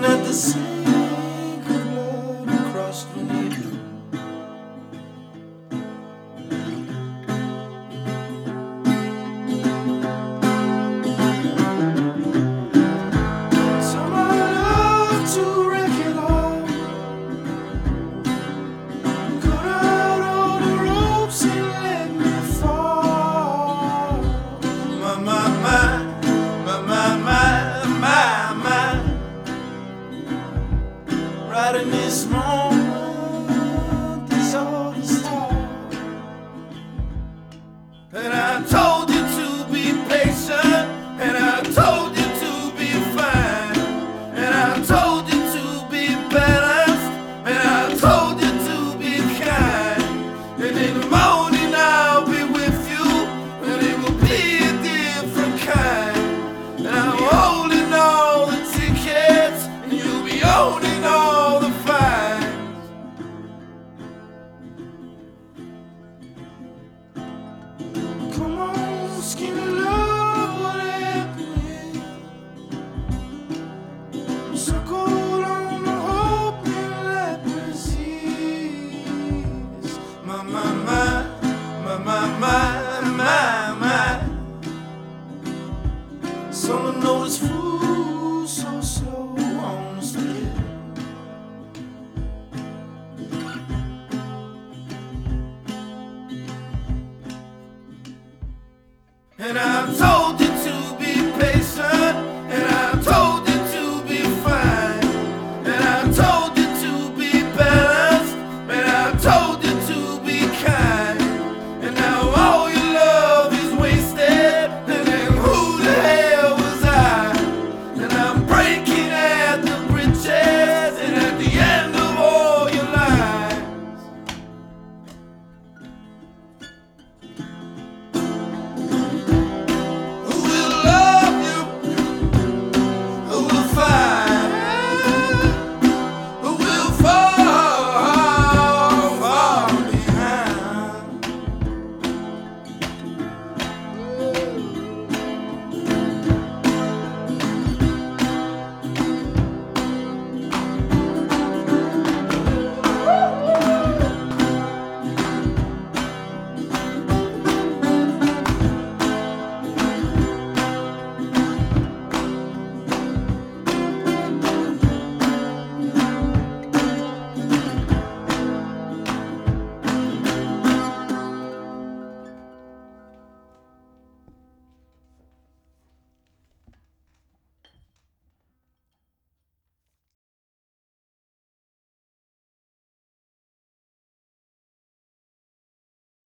at the sea. Right in this moment, I told on, skin of love, what happened? Circled on the hope and. My, my, my, my, my, my, my. Someone knows food so slow on the split. And I'm told